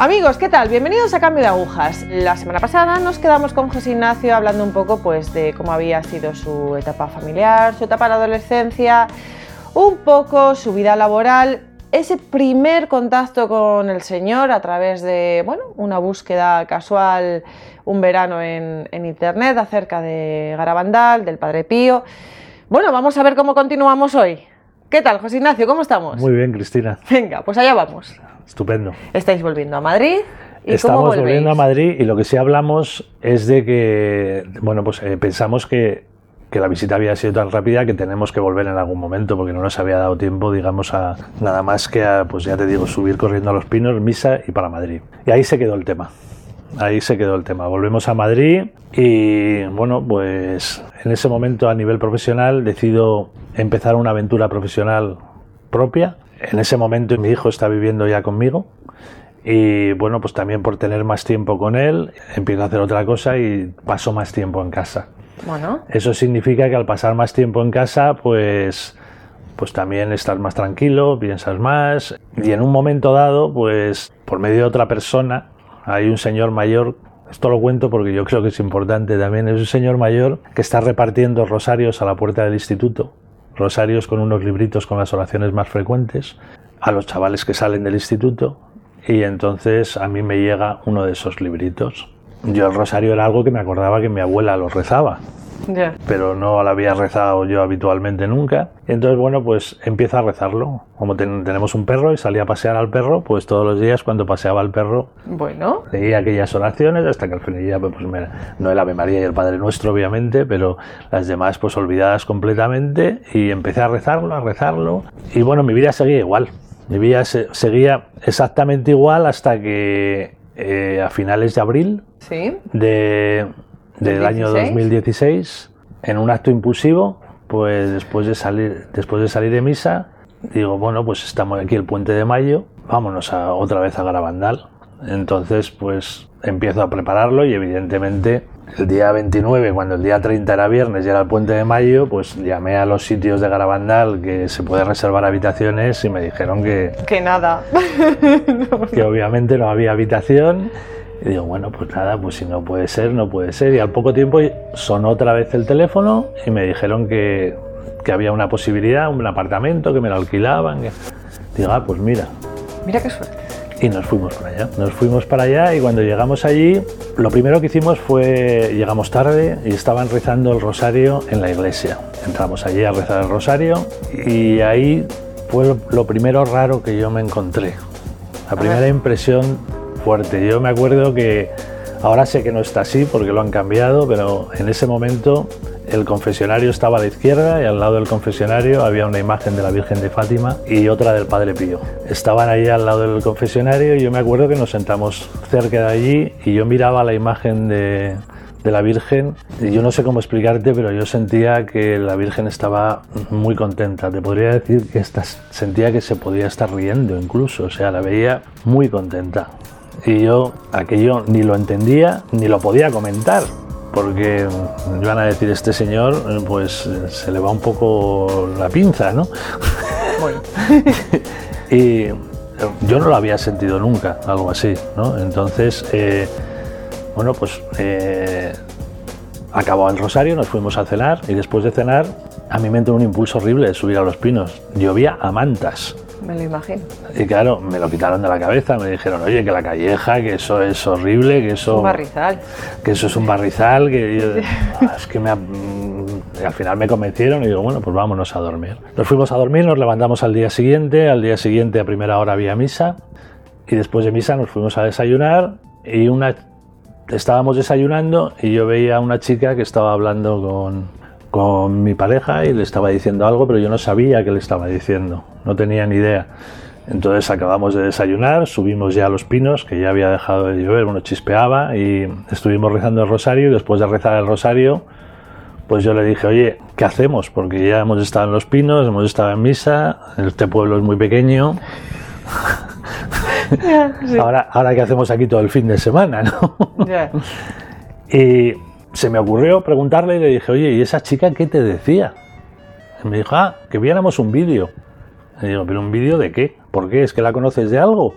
Amigos, ¿qué tal? Bienvenidos a Cambio de Agujas. La semana pasada nos quedamos con José Ignacio hablando un poco pues, de cómo había sido su etapa familiar, su etapa de adolescencia, un poco su vida laboral, ese primer contacto con el Señor a través de bueno, una búsqueda casual un verano en, en internet acerca de Garabandal, del Padre Pío. Bueno, vamos a ver cómo continuamos hoy. ¿Qué tal, José Ignacio? ¿Cómo estamos? Muy bien, Cristina. Venga, pues allá vamos. Estupendo. ¿Estáis volviendo a Madrid? ¿Y Estamos cómo volviendo a Madrid y lo que sí hablamos es de que, bueno, pues eh, pensamos que, que la visita había sido tan rápida que tenemos que volver en algún momento porque no nos había dado tiempo, digamos, a nada más que a, pues ya te digo, subir corriendo a los pinos, misa y para Madrid. Y ahí se quedó el tema. Ahí se quedó el tema. Volvemos a Madrid y, bueno, pues en ese momento a nivel profesional decido empezar una aventura profesional propia. En ese momento mi hijo está viviendo ya conmigo y bueno, pues también por tener más tiempo con él, empiezo a hacer otra cosa y paso más tiempo en casa. Bueno, Eso significa que al pasar más tiempo en casa, pues, pues también estás más tranquilo, piensas más y en un momento dado, pues por medio de otra persona, hay un señor mayor, esto lo cuento porque yo creo que es importante también, es un señor mayor que está repartiendo rosarios a la puerta del instituto, rosarios con unos libritos con las oraciones más frecuentes, a los chavales que salen del instituto y entonces a mí me llega uno de esos libritos. Yo el rosario era algo que me acordaba que mi abuela lo rezaba, ya. pero no lo había rezado yo habitualmente nunca. Entonces, bueno, pues empiezo a rezarlo. Como ten- tenemos un perro y salía a pasear al perro, pues todos los días cuando paseaba al perro Bueno, leía aquellas oraciones hasta que al final ya, pues me- no el Ave María y el Padre Nuestro, obviamente, pero las demás pues olvidadas completamente y empecé a rezarlo, a rezarlo. Y bueno, mi vida seguía igual. Mi vida se- seguía exactamente igual hasta que eh, a finales de abril sí. de, del año 16. 2016 en un acto impulsivo pues después de salir después de salir de misa digo bueno pues estamos aquí el puente de mayo vámonos a, otra vez a Garabandal entonces pues empiezo a prepararlo y evidentemente el día 29 cuando el día 30 era viernes y era el puente de mayo pues llamé a los sitios de Garabandal que se puede reservar habitaciones y me dijeron que, Que nada. que obviamente no había habitación. Y digo, bueno, pues nada, pues si no puede ser, no puede ser. Y al poco tiempo sonó otra vez el teléfono y me dijeron que, que había una posibilidad, un apartamento, que me lo alquilaban. Digo, ah, pues mira. Mira qué suerte. Y nos fuimos para allá. Nos fuimos para allá y cuando llegamos allí, lo primero que hicimos fue, llegamos tarde y estaban rezando el rosario en la iglesia. Entramos allí a rezar el rosario y ahí fue lo primero raro que yo me encontré. La primera impresión fuerte. Yo me acuerdo que ahora sé que no está así porque lo han cambiado, pero en ese momento el confesionario estaba a la izquierda y al lado del confesionario había una imagen de la Virgen de Fátima y otra del Padre Pío. Estaban ahí al lado del confesionario y yo me acuerdo que nos sentamos cerca de allí y yo miraba la imagen de, la Virgen y yo no sé cómo explicarte, pero yo sentía que la Virgen estaba muy contenta. Te podría decir que esta- sentía que se podía estar riendo incluso, o sea, la veía muy contenta. Y yo aquello ni lo entendía ni lo podía comentar, porque iban a decir este señor, eh, pues eh, se le va un poco la pinza, ¿no? Bueno. Y eh, yo no lo había sentido nunca, algo así, ¿no? Entonces, eh, bueno, pues eh, acabó el rosario, nos fuimos a cenar y después de cenar a mí me entró un impulso horrible de subir a los pinos. Llovía a mantas. Me lo imagino. Y claro, me lo quitaron de la cabeza, me dijeron, oye, que la calleja, que eso es horrible, que eso, Un barrizal. que eso es un barrizal, que yo- Ah, es que me mm, al final me convencieron y digo, bueno, pues vámonos a dormir. Nos fuimos a dormir, nos levantamos al día siguiente, al día siguiente a primera hora había misa y después de misa nos fuimos a desayunar y una estábamos desayunando y yo veía a una chica que estaba hablando con, con mi pareja y le estaba diciendo algo, pero yo no sabía qué le estaba diciendo, no tenía ni idea. Entonces acabamos de desayunar, subimos ya a los pinos, que ya había dejado de llover, bueno, chispeaba, y estuvimos rezando el rosario, y después de rezar el rosario, pues yo le dije, oye, ¿qué hacemos? Porque ya hemos estado en los pinos, hemos estado en misa, este pueblo es muy pequeño, Sí. ahora, ahora ¿qué hacemos aquí todo el fin de semana? ¿no? Ya. Y se me ocurrió preguntarle y le dije, oye, ¿y esa chica qué te decía? Y me dijo, ah, que viéramos un vídeo. Y digo, ¿pero un vídeo de qué? ¿Por qué? ¿Es que la conoces de algo?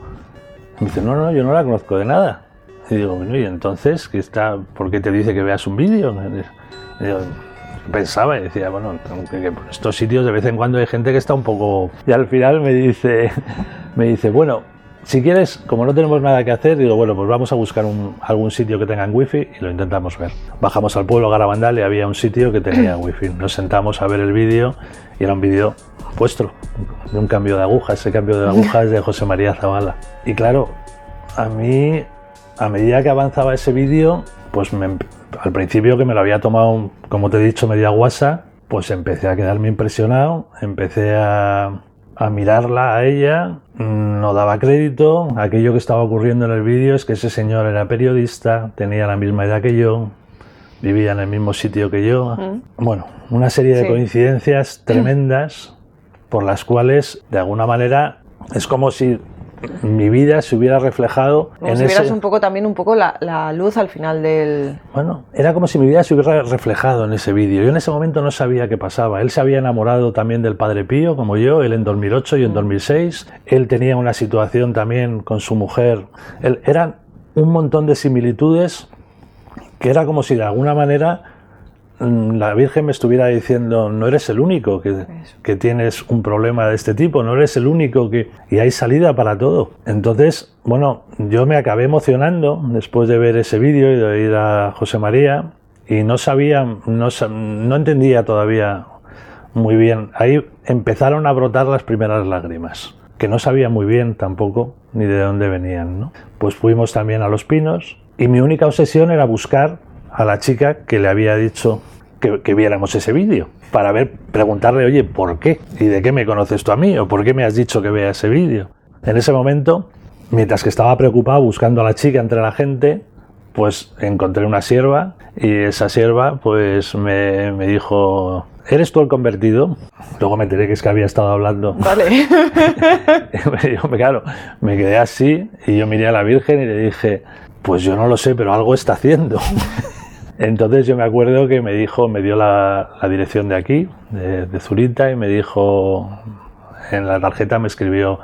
Me dice, no, no, yo no la conozco de nada. Y digo, bueno, ¿y entonces ¿qué está, por qué te dice que veas un vídeo? Y pensaba y decía, bueno, que, que estos sitios de vez en cuando hay gente que está un poco... Y al final me dice, me dice, bueno, si quieres, como no tenemos nada que hacer, digo, bueno, pues vamos a buscar un- algún sitio que tenga wifi y lo intentamos ver. Bajamos al pueblo Garabandal y había un sitio que tenía wifi. Nos sentamos a ver el vídeo y era un vídeo vuestro, de un cambio de aguja. Ese cambio de aguja es de José María Zavala. Y claro, a mí, a medida que avanzaba ese vídeo, pues me- al principio que me lo había tomado, como te he dicho, media guasa, pues empecé a quedarme impresionado, empecé a, a mirarla a ella, no daba crédito, aquello que estaba ocurriendo en el vídeo es que ese señor era periodista, tenía la misma edad que yo, vivía en el mismo sitio que yo. Bueno, una serie de Sí. coincidencias tremendas por las cuales, de alguna manera, es como si mi vida se hubiera reflejado Como en si ese... un poco también un poco la, la luz al final del... Bueno, era como si mi vida se hubiera reflejado en ese vídeo. Yo en ese momento no sabía qué pasaba. Él se había enamorado también del Padre Pío, como yo, él en 2008 y en 2006. Él tenía una situación también con su mujer. Él, eran un montón de similitudes que era como si de alguna manera mm, la Virgen me estuviera diciendo, no eres el único que, que tienes un problema de este tipo, no eres el único que... Y hay salida para todo. Entonces, bueno, yo me acabé emocionando después de ver ese vídeo y de ir a José María y no sabía, no, no entendía todavía muy bien. Ahí empezaron a brotar las primeras lágrimas, que no sabía muy bien tampoco ni de dónde venían. ¿no? Pues fuimos también a Los Pinos y mi única obsesión era buscar a la chica que le había dicho que, que viéramos ese vídeo para ver, preguntarle, oye, ¿por qué? ¿Y de qué me conoces tú a mí? ¿O por qué me has dicho que vea ese vídeo? En ese momento, mientras que estaba preocupado buscando a la chica entre la gente, pues encontré una sierva y esa sierva pues me, me dijo, ¿eres tú el convertido? Luego me enteré que es que había estado hablando. Vale. Yo, claro, me quedé así y yo miré a la Virgen y le dije, pues yo no lo sé, pero algo está haciendo. Entonces yo me acuerdo que me dijo, me dio la, dirección de aquí, de, de Zurita, y me dijo, en la tarjeta me escribió,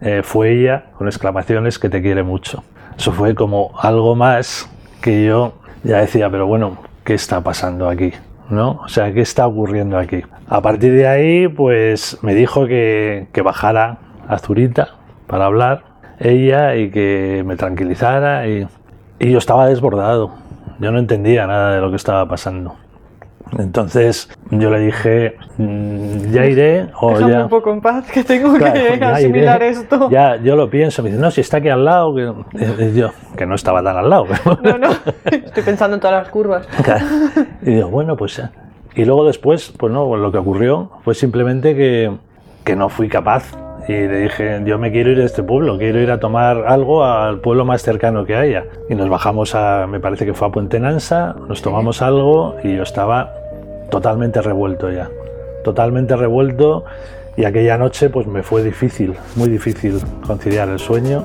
eh, fue ella, con exclamaciones, que te quiere mucho. Eso fue como algo más que yo ya decía, pero bueno, ¿qué está pasando aquí? ¿No? O sea, ¿qué está ocurriendo aquí? A partir de ahí, pues me dijo que, que bajara a Zurita para hablar ella y que me tranquilizara y yo estaba desbordado. Yo no entendía nada de lo que estaba pasando. Entonces yo le dije, "Mm, ya iré o Déjame ya... un poco en paz, que tengo Claro, que asimilar iré. esto. Ya, yo lo pienso. Me dice, no, si está aquí al lado. Que, y yo, que no estaba tan al lado. No, no, estoy pensando en todas las curvas. y digo, bueno, pues... eh". Y luego después, pues no, lo que ocurrió fue simplemente que, que no fui capaz. Y le dije, yo me quiero ir de este pueblo, quiero ir a tomar algo al pueblo más cercano que haya. Y nos bajamos a, me parece que fue a Puente Nansa, nos tomamos algo y yo estaba totalmente revuelto ya. Totalmente revuelto y aquella noche pues me fue difícil, muy difícil conciliar el sueño.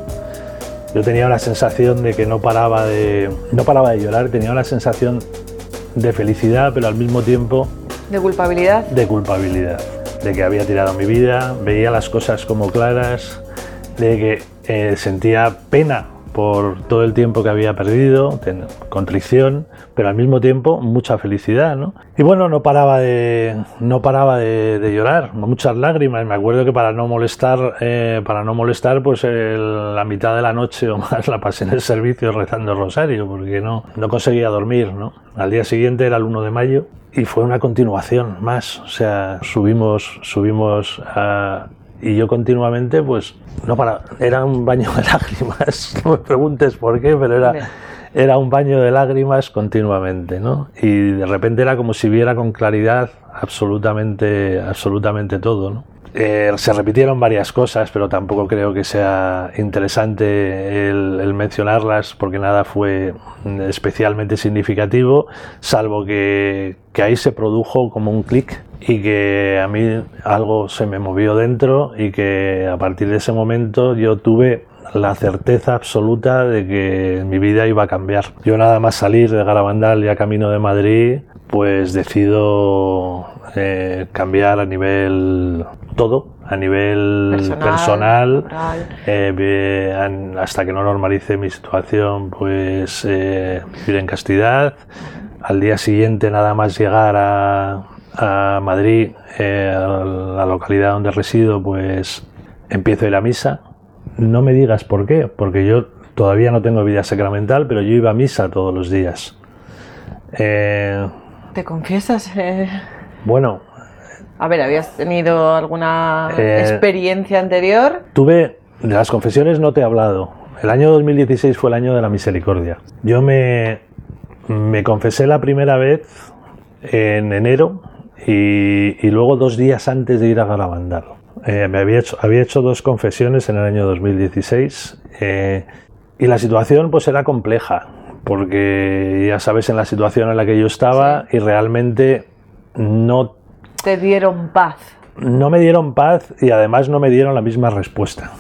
Yo tenía una sensación de que no paraba de, no paraba de llorar, tenía una sensación de felicidad, pero al mismo tiempo De culpabilidad. de culpabilidad, de que había tirado mi vida, veía las cosas como claras, de que eh, sentía pena por todo el tiempo que había perdido, contrición, pero al mismo tiempo mucha felicidad, ¿no? Y bueno, no paraba de, no paraba de, de llorar, muchas lágrimas. Me acuerdo que para no molestar, eh, para no molestar, pues el- la mitad de la noche o más la pasé en el servicio rezando el rosario, porque no, no conseguía dormir, ¿no? Al día siguiente era el 1 de mayo y fue una continuación más, o sea, subimos, subimos a, y yo continuamente, pues, no para, era un baño de lágrimas, no me preguntes por qué, pero era, era un baño de lágrimas continuamente, ¿no? Y de repente era como si viera con claridad absolutamente, absolutamente todo, ¿no? Eh, se repitieron varias cosas, pero tampoco creo que sea interesante el, el mencionarlas porque nada fue especialmente significativo, salvo que, que ahí se produjo como un clic y que a mí algo se me movió dentro y que a partir de ese momento yo tuve la certeza absoluta de que mi vida iba a cambiar. Yo nada más salir de Garabandal y a camino de Madrid, pues decido eh, cambiar a nivel todo a nivel personal, eh, hasta que no normalice mi situación, pues eh, vivir en castidad. Al día siguiente, nada más llegar a, a Madrid, eh, a la localidad donde resido, pues empiezo a ir a misa. No me digas por qué, porque yo todavía no tengo vida sacramental, pero yo iba a misa todos los días. ¿Te confiesas? Bueno, a ver, ¿habías tenido alguna eh, experiencia anterior? Tuve, de las confesiones no te he hablado. El año 2016 fue el año de la misericordia. Yo me, me confesé la primera vez en enero y, luego dos días antes de ir a Garabandal. Eh, me había hecho, había hecho dos confesiones en el año 2016 eh, y la situación pues era compleja porque ya sabes en la situación en la que yo estaba y realmente no te dieron paz. No me dieron paz y además no me dieron la misma respuesta.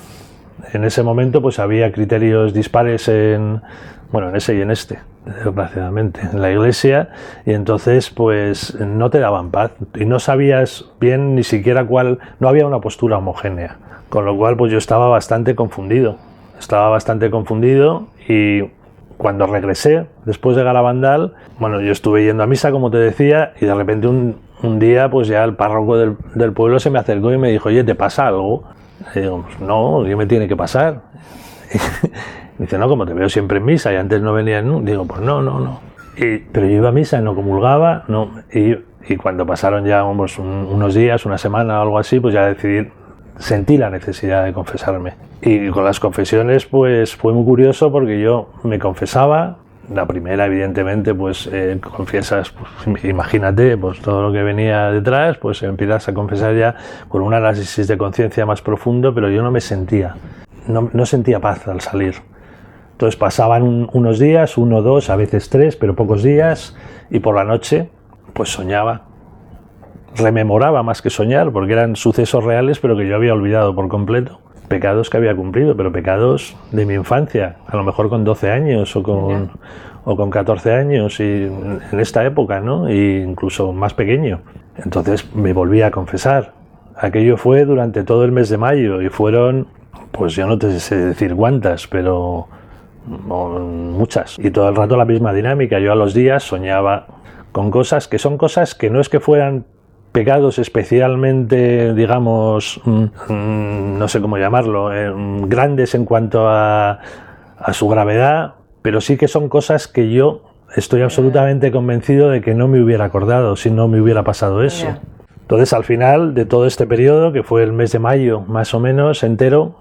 En ese momento pues había criterios dispares en, bueno, en ese y en este, desgraciadamente, en la iglesia, y entonces pues no te daban paz y no sabías bien ni siquiera cuál, no había una postura homogénea, con lo cual pues yo estaba bastante confundido, estaba bastante confundido y cuando regresé, después de Galabandal, bueno, yo estuve yendo a misa, como te decía, y de repente un, un día pues ya el párroco del, del, pueblo se me acercó y me dijo, oye, ¿te pasa algo? Y digo, pues no, ¿qué me tiene que pasar? Dice, no, como te veo siempre en misa y antes no venía en... Digo, pues no, no, no. Y, pero yo iba a misa no comulgaba, no, y, cuando pasaron ya unos, unos días, una semana o algo así, pues ya decidí, sentí la necesidad de confesarme. Y con las confesiones, pues fue muy curioso porque yo me confesaba, la primera, evidentemente, pues eh, confiesas, pues, imagínate, pues todo lo que venía detrás, pues empiezas a confesar ya con un análisis de conciencia más profundo, pero yo no me sentía, no, no, sentía paz al salir. Entonces pasaban unos días, uno, dos, a veces tres, pero pocos días, y por la noche, pues soñaba, rememoraba más que soñar, porque eran sucesos reales, pero que yo había olvidado por completo pecados que había cumplido, pero pecados de mi infancia, a lo mejor con 12 años o con, o con 14 años, y en esta época, ¿no? Y incluso más pequeño. Entonces me volví a confesar. Aquello fue durante todo el mes de mayo y fueron, pues yo no te sé decir cuántas, pero muchas. Y todo el rato la misma dinámica. Yo a los días soñaba con cosas que son cosas que no es que fueran pecados especialmente, digamos, mm, no sé cómo llamarlo, eh, grandes en cuanto a, su gravedad, pero sí que son cosas que yo estoy absolutamente convencido de que no me hubiera acordado si no me hubiera pasado eso. Entonces, al final de todo este periodo, que fue el mes de mayo más o menos entero,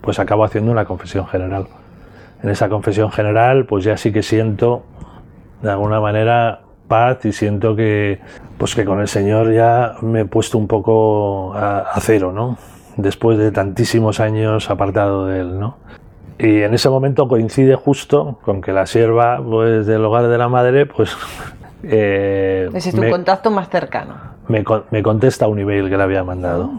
pues acabo haciendo una confesión general. En esa confesión general, pues ya sí que siento, de alguna manera, paz y siento que, pues que con el Señor ya me he puesto un poco a, cero, ¿no? Después de tantísimos años apartado de Él, ¿no? Y en ese momento coincide justo con que la sierva pues, del hogar de la madre, pues... Eh, es tu contacto más cercano. Me, me, contesta un email que le había mandado.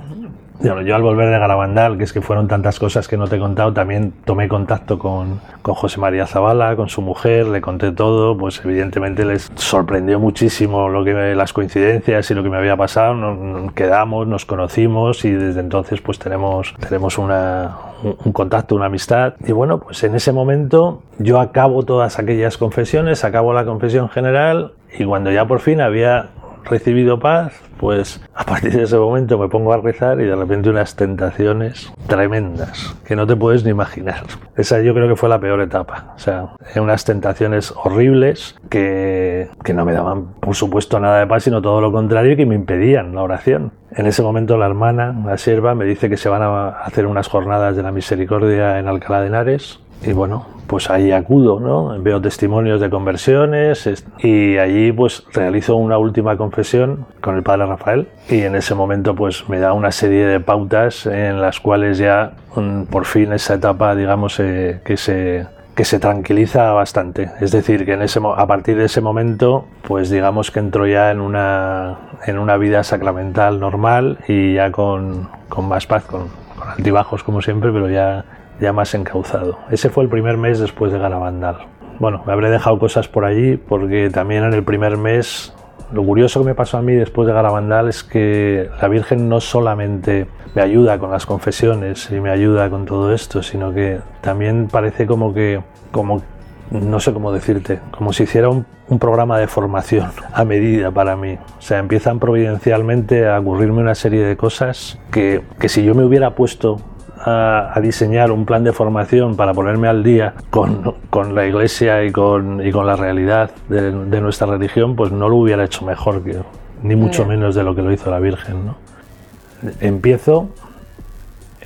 Yo, al volver de Garabandal, que es que fueron tantas cosas que no te he contado, también tomé contacto con, con José María Zavala, con su mujer, le conté todo, pues evidentemente les sorprendió muchísimo lo que las coincidencias y lo que me había pasado, nos, quedamos, nos conocimos y desde entonces pues tenemos, tenemos una, un, un contacto, una amistad. Y bueno, pues en ese momento yo acabo todas aquellas confesiones, acabo la confesión general y cuando ya por fin había recibido paz, pues a partir de ese momento me pongo a rezar y de repente unas tentaciones tremendas que no te puedes ni imaginar. Esa yo creo que fue la peor etapa. O sea, unas tentaciones horribles que, que no me daban, por supuesto, nada de paz, sino todo lo contrario, que me impedían la oración. En ese momento la hermana, la sierva, me dice que se van a hacer unas jornadas de la misericordia en Alcalá de Henares y bueno, pues ahí acudo, ¿no? Veo testimonios de conversiones y allí pues realizo una última confesión con el padre Rafael y en ese momento pues me da una serie de pautas en las cuales ya mm, por fin esa etapa digamos eh, que se que se tranquiliza bastante. Es decir, que en ese, a partir de ese momento, pues digamos que entro ya en una, en una vida sacramental normal y ya con, con más paz, con, con altibajos como siempre, pero ya ya más encauzado. Ese fue el primer mes después de Garabandal. Bueno, me habré dejado cosas por allí porque también en el primer mes lo curioso que me pasó a mí después de Garabandal es que la Virgen no solamente me ayuda con las confesiones y me ayuda con todo esto, sino que también parece como que, como, no sé cómo decirte, como si hiciera un, programa de formación a medida para mí. O sea, empiezan providencialmente a ocurrirme una serie de cosas que, que si yo me hubiera puesto a, diseñar un plan de formación para ponerme al día con, con la iglesia y con, y con la realidad de, de, nuestra religión, pues no lo hubiera hecho mejor, que, ni mucho menos de lo que lo hizo la Virgen. ¿no? Empiezo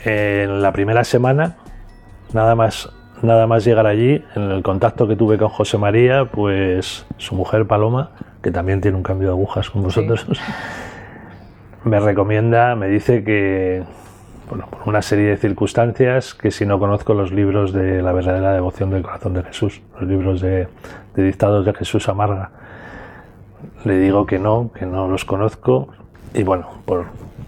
en la primera semana, nada más, nada más llegar allí, en el contacto que tuve con José María, pues su mujer Paloma, que también tiene un cambio de agujas con vosotros, me recomienda, me dice que, bueno, por una serie de circunstancias que si no conozco los libros de la verdadera devoción del corazón de Jesús, los libros de, dictados de Jesús Amarga. Le digo que no, que no los conozco y bueno, por,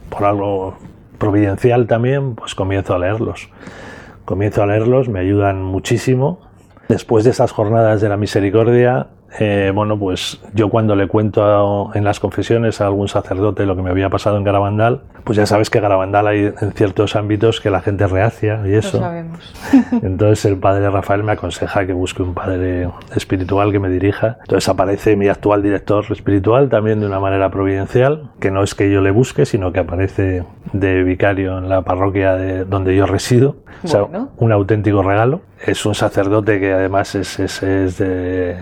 por algo providencial también, pues comienzo a leerlos. Comienzo a leerlos, me ayudan muchísimo. Después de esas jornadas de la misericordia, eh, bueno, pues yo cuando le cuento en las confesiones a algún sacerdote lo que me había pasado en Garabandal, pues ya sabes que Garabandal hay en ciertos ámbitos que la gente reacia y eso. Lo sabemos. Entonces el padre Rafael me aconseja que busque un padre espiritual que me dirija. Entonces aparece mi actual director espiritual también de una manera providencial, que no es que yo le busque, sino que aparece de vicario en la parroquia de donde yo resido. O sea, un auténtico regalo. Es un sacerdote que además es, es, es de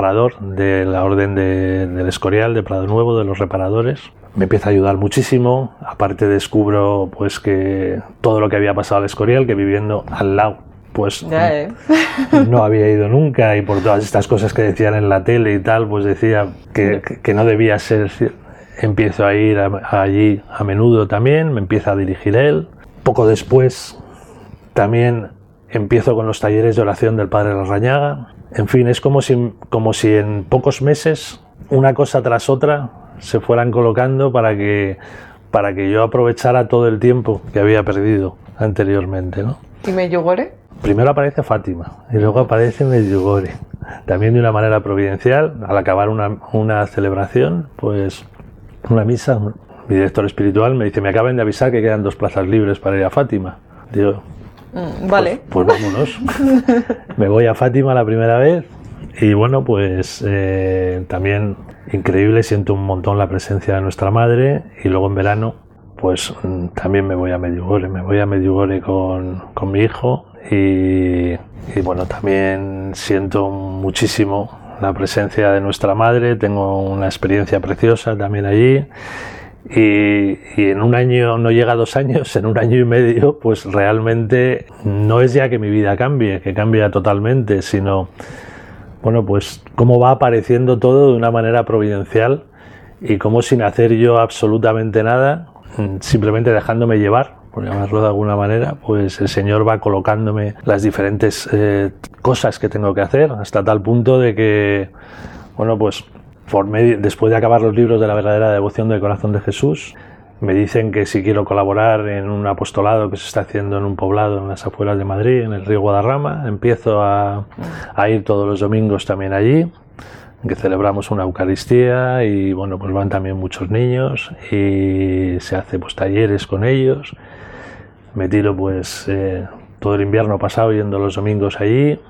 reparador de la Orden de, del Escorial, de Prado Nuevo, de los reparadores. Me empieza a ayudar muchísimo. Aparte descubro pues que todo lo que había pasado al Escorial, que viviendo al lado pues ¿eh? no había ido nunca y por todas estas cosas que decían en la tele y tal, pues decía que, que no debía ser. Empiezo a ir allí a menudo también, me empieza a dirigir él. Poco después también empiezo con los talleres de oración del Padre Larrañaga. En fin, es como si, como si en pocos meses, una cosa tras otra, se fueran colocando para que, para que yo aprovechara todo el tiempo que había perdido anteriormente. ¿no? ¿Y Medjugorje? Primero aparece Fátima y luego aparece Medjugorje. También de una manera providencial, al acabar una, una celebración, pues una misa, mi director espiritual me dice, me acaban de avisar que quedan dos plazas libres para ir a Fátima. Digo, Mm, vale. Pues, pues, vámonos. Me voy a Fátima la primera vez y bueno, pues eh, también increíble, siento un montón la presencia de nuestra madre y luego en verano pues mm, también me voy a Medjugorje, me voy a Medjugorje con, con mi hijo y, y bueno, también siento muchísimo la presencia de nuestra madre, tengo una experiencia preciosa también allí y, en un año, no llega a dos años, en un año y medio, pues realmente no es ya que mi vida cambie, que cambia totalmente, sino, bueno, pues cómo va apareciendo todo de una manera providencial y cómo sin hacer yo absolutamente nada, simplemente dejándome llevar, por llamarlo de alguna manera, pues el Señor va colocándome las diferentes eh, cosas que tengo que hacer, hasta tal punto de que, bueno, pues después de acabar los libros de la verdadera devoción del corazón de Jesús, me dicen que si quiero colaborar en un apostolado que se está haciendo en un poblado en las afueras de Madrid, en el río Guadarrama, empiezo a, ir todos los domingos también allí, que celebramos una Eucaristía y bueno, pues van también muchos niños y se hace pues talleres con ellos. Me tiro pues eh, todo el invierno pasado yendo los domingos allí.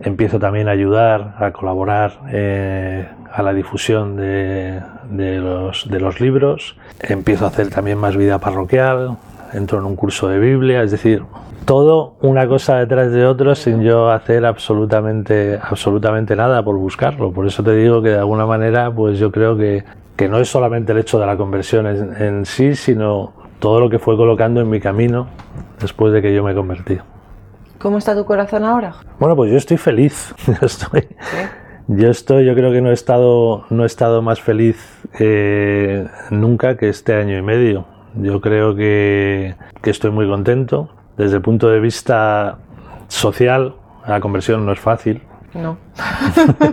Empiezo también a ayudar, a colaborar eh, a la difusión de, los, de los libros, empiezo a hacer también más vida parroquial, entro en un curso de Biblia, es decir, todo una cosa detrás de otra sin yo hacer absolutamente, absolutamente nada por buscarlo. Por eso te digo que de alguna manera, pues yo creo que, que no es solamente el hecho de la conversión en, en, sí, sino todo lo que fue colocando en mi camino después de que yo me convertí. ¿Cómo está tu corazón ahora? Bueno, pues yo estoy feliz. estoy, yo estoy, yo creo que no he estado, no he estado más feliz eh, nunca que este año y medio. Yo creo que, que estoy muy contento. Desde el punto de vista social, la conversión no es fácil. No.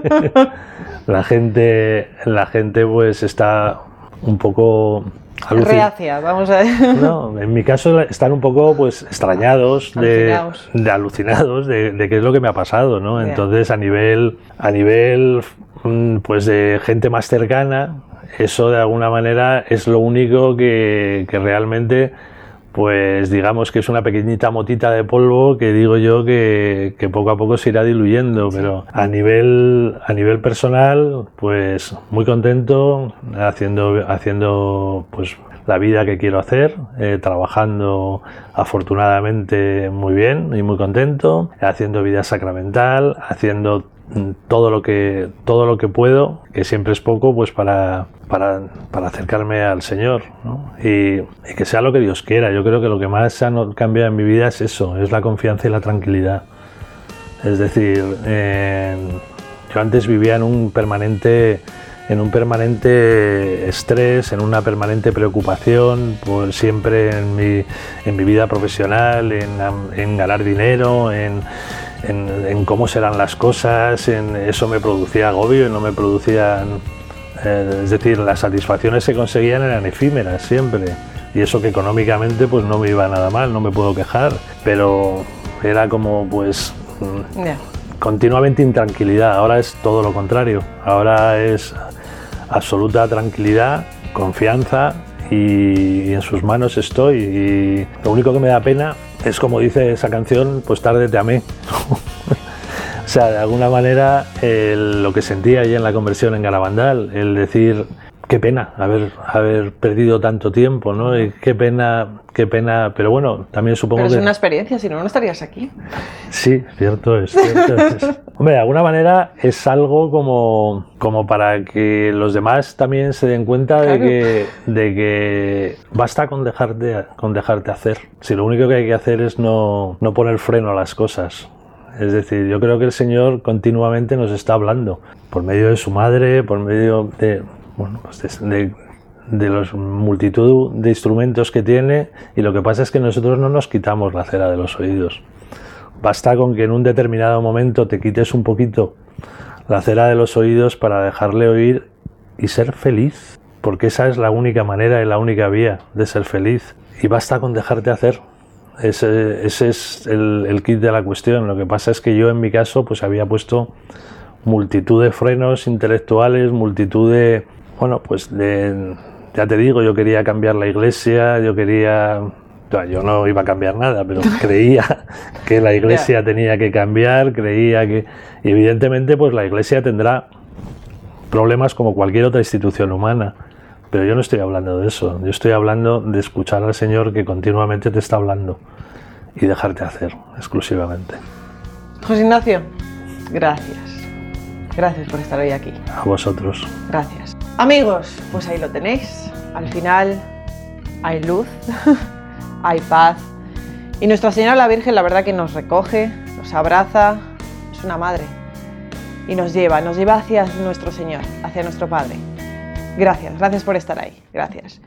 la gente, la gente pues está un poco Reacia, vamos a ver. No, en mi caso están un poco pues extrañados, alucinados. de, alucinados de, qué es lo que me ha pasado, ¿no? Entonces a nivel, a nivel mm, pues de gente más cercana, eso de alguna manera es lo único que, que realmente pues digamos que es una pequeñita motita de polvo que digo yo que, que, poco a poco se irá diluyendo, pero a nivel, a nivel personal, pues muy contento haciendo, haciendo pues la vida que quiero hacer, eh, trabajando afortunadamente muy bien y muy contento, haciendo vida sacramental, haciendo todo lo que todo lo que puedo, que siempre es poco, pues para, para, para acercarme al Señor ¿no? y, y, que sea lo que Dios quiera. Yo creo que lo que más ha cambiado en mi vida es eso, es la confianza y la tranquilidad. Es decir, eh, yo antes vivía en un permanente en un permanente estrés, en una permanente preocupación, por siempre en mi, en mi vida profesional, en, en ganar dinero, en, en, cómo serán las cosas, en eso me producía agobio y no me producían, eh, es decir, las satisfacciones que conseguían eran efímeras siempre. Y eso que económicamente pues no me iba nada mal, no me puedo quejar, pero era como pues yeah. continuamente intranquilidad. Ahora es todo lo contrario. Ahora es absoluta tranquilidad, confianza y, en sus manos estoy. Y lo único que me da pena es, como dice esa canción, pues tarde te amé. o sea, de alguna manera lo que sentía allí en la conversión en Garabandal, el decir qué pena haber, haber perdido tanto tiempo, ¿no? Y qué pena, qué pena, pero bueno, también supongo pero es que... una experiencia, si no, no estarías aquí. Sí, cierto es, cierto es. Hombre, de alguna manera es algo como, como para que los demás también se den cuenta claro. de, que, de que basta con dejarte, con dejarte hacer. Si lo único que hay que hacer es no, no poner freno a las cosas. Es decir, yo creo que el Señor continuamente nos está hablando, por medio de su madre, por medio de, bueno, pues de, de los multitud de instrumentos que tiene y lo que pasa es que nosotros no nos quitamos la cera de los oídos. Basta con que en un determinado momento te quites un poquito la cera de los oídos para dejarle oír y ser feliz, porque esa es la única manera y la única vía de ser feliz. Y basta con dejarte hacer. Ese, ese es el, el kit de la cuestión. Lo que pasa es que yo en mi caso pues había puesto multitud de frenos intelectuales, multitud de, bueno, pues ya te digo, yo quería cambiar la iglesia, yo quería, yo no iba a cambiar nada, pero creía que la iglesia tenía que cambiar, creía que, y evidentemente, pues la iglesia tendrá problemas como cualquier otra institución humana. Pero yo no estoy hablando de eso, yo estoy hablando de escuchar al Señor que continuamente te está hablando y dejarte hacer exclusivamente. José Ignacio, gracias. Gracias por estar hoy aquí. A vosotros. Gracias. Amigos, pues ahí lo tenéis. Al final hay luz, hay paz. Y Nuestra Señora la Virgen la verdad que nos recoge, nos abraza, es una madre. Y nos lleva, nos lleva hacia nuestro Señor, hacia nuestro Padre. Gracias, gracias por estar ahí. Gracias.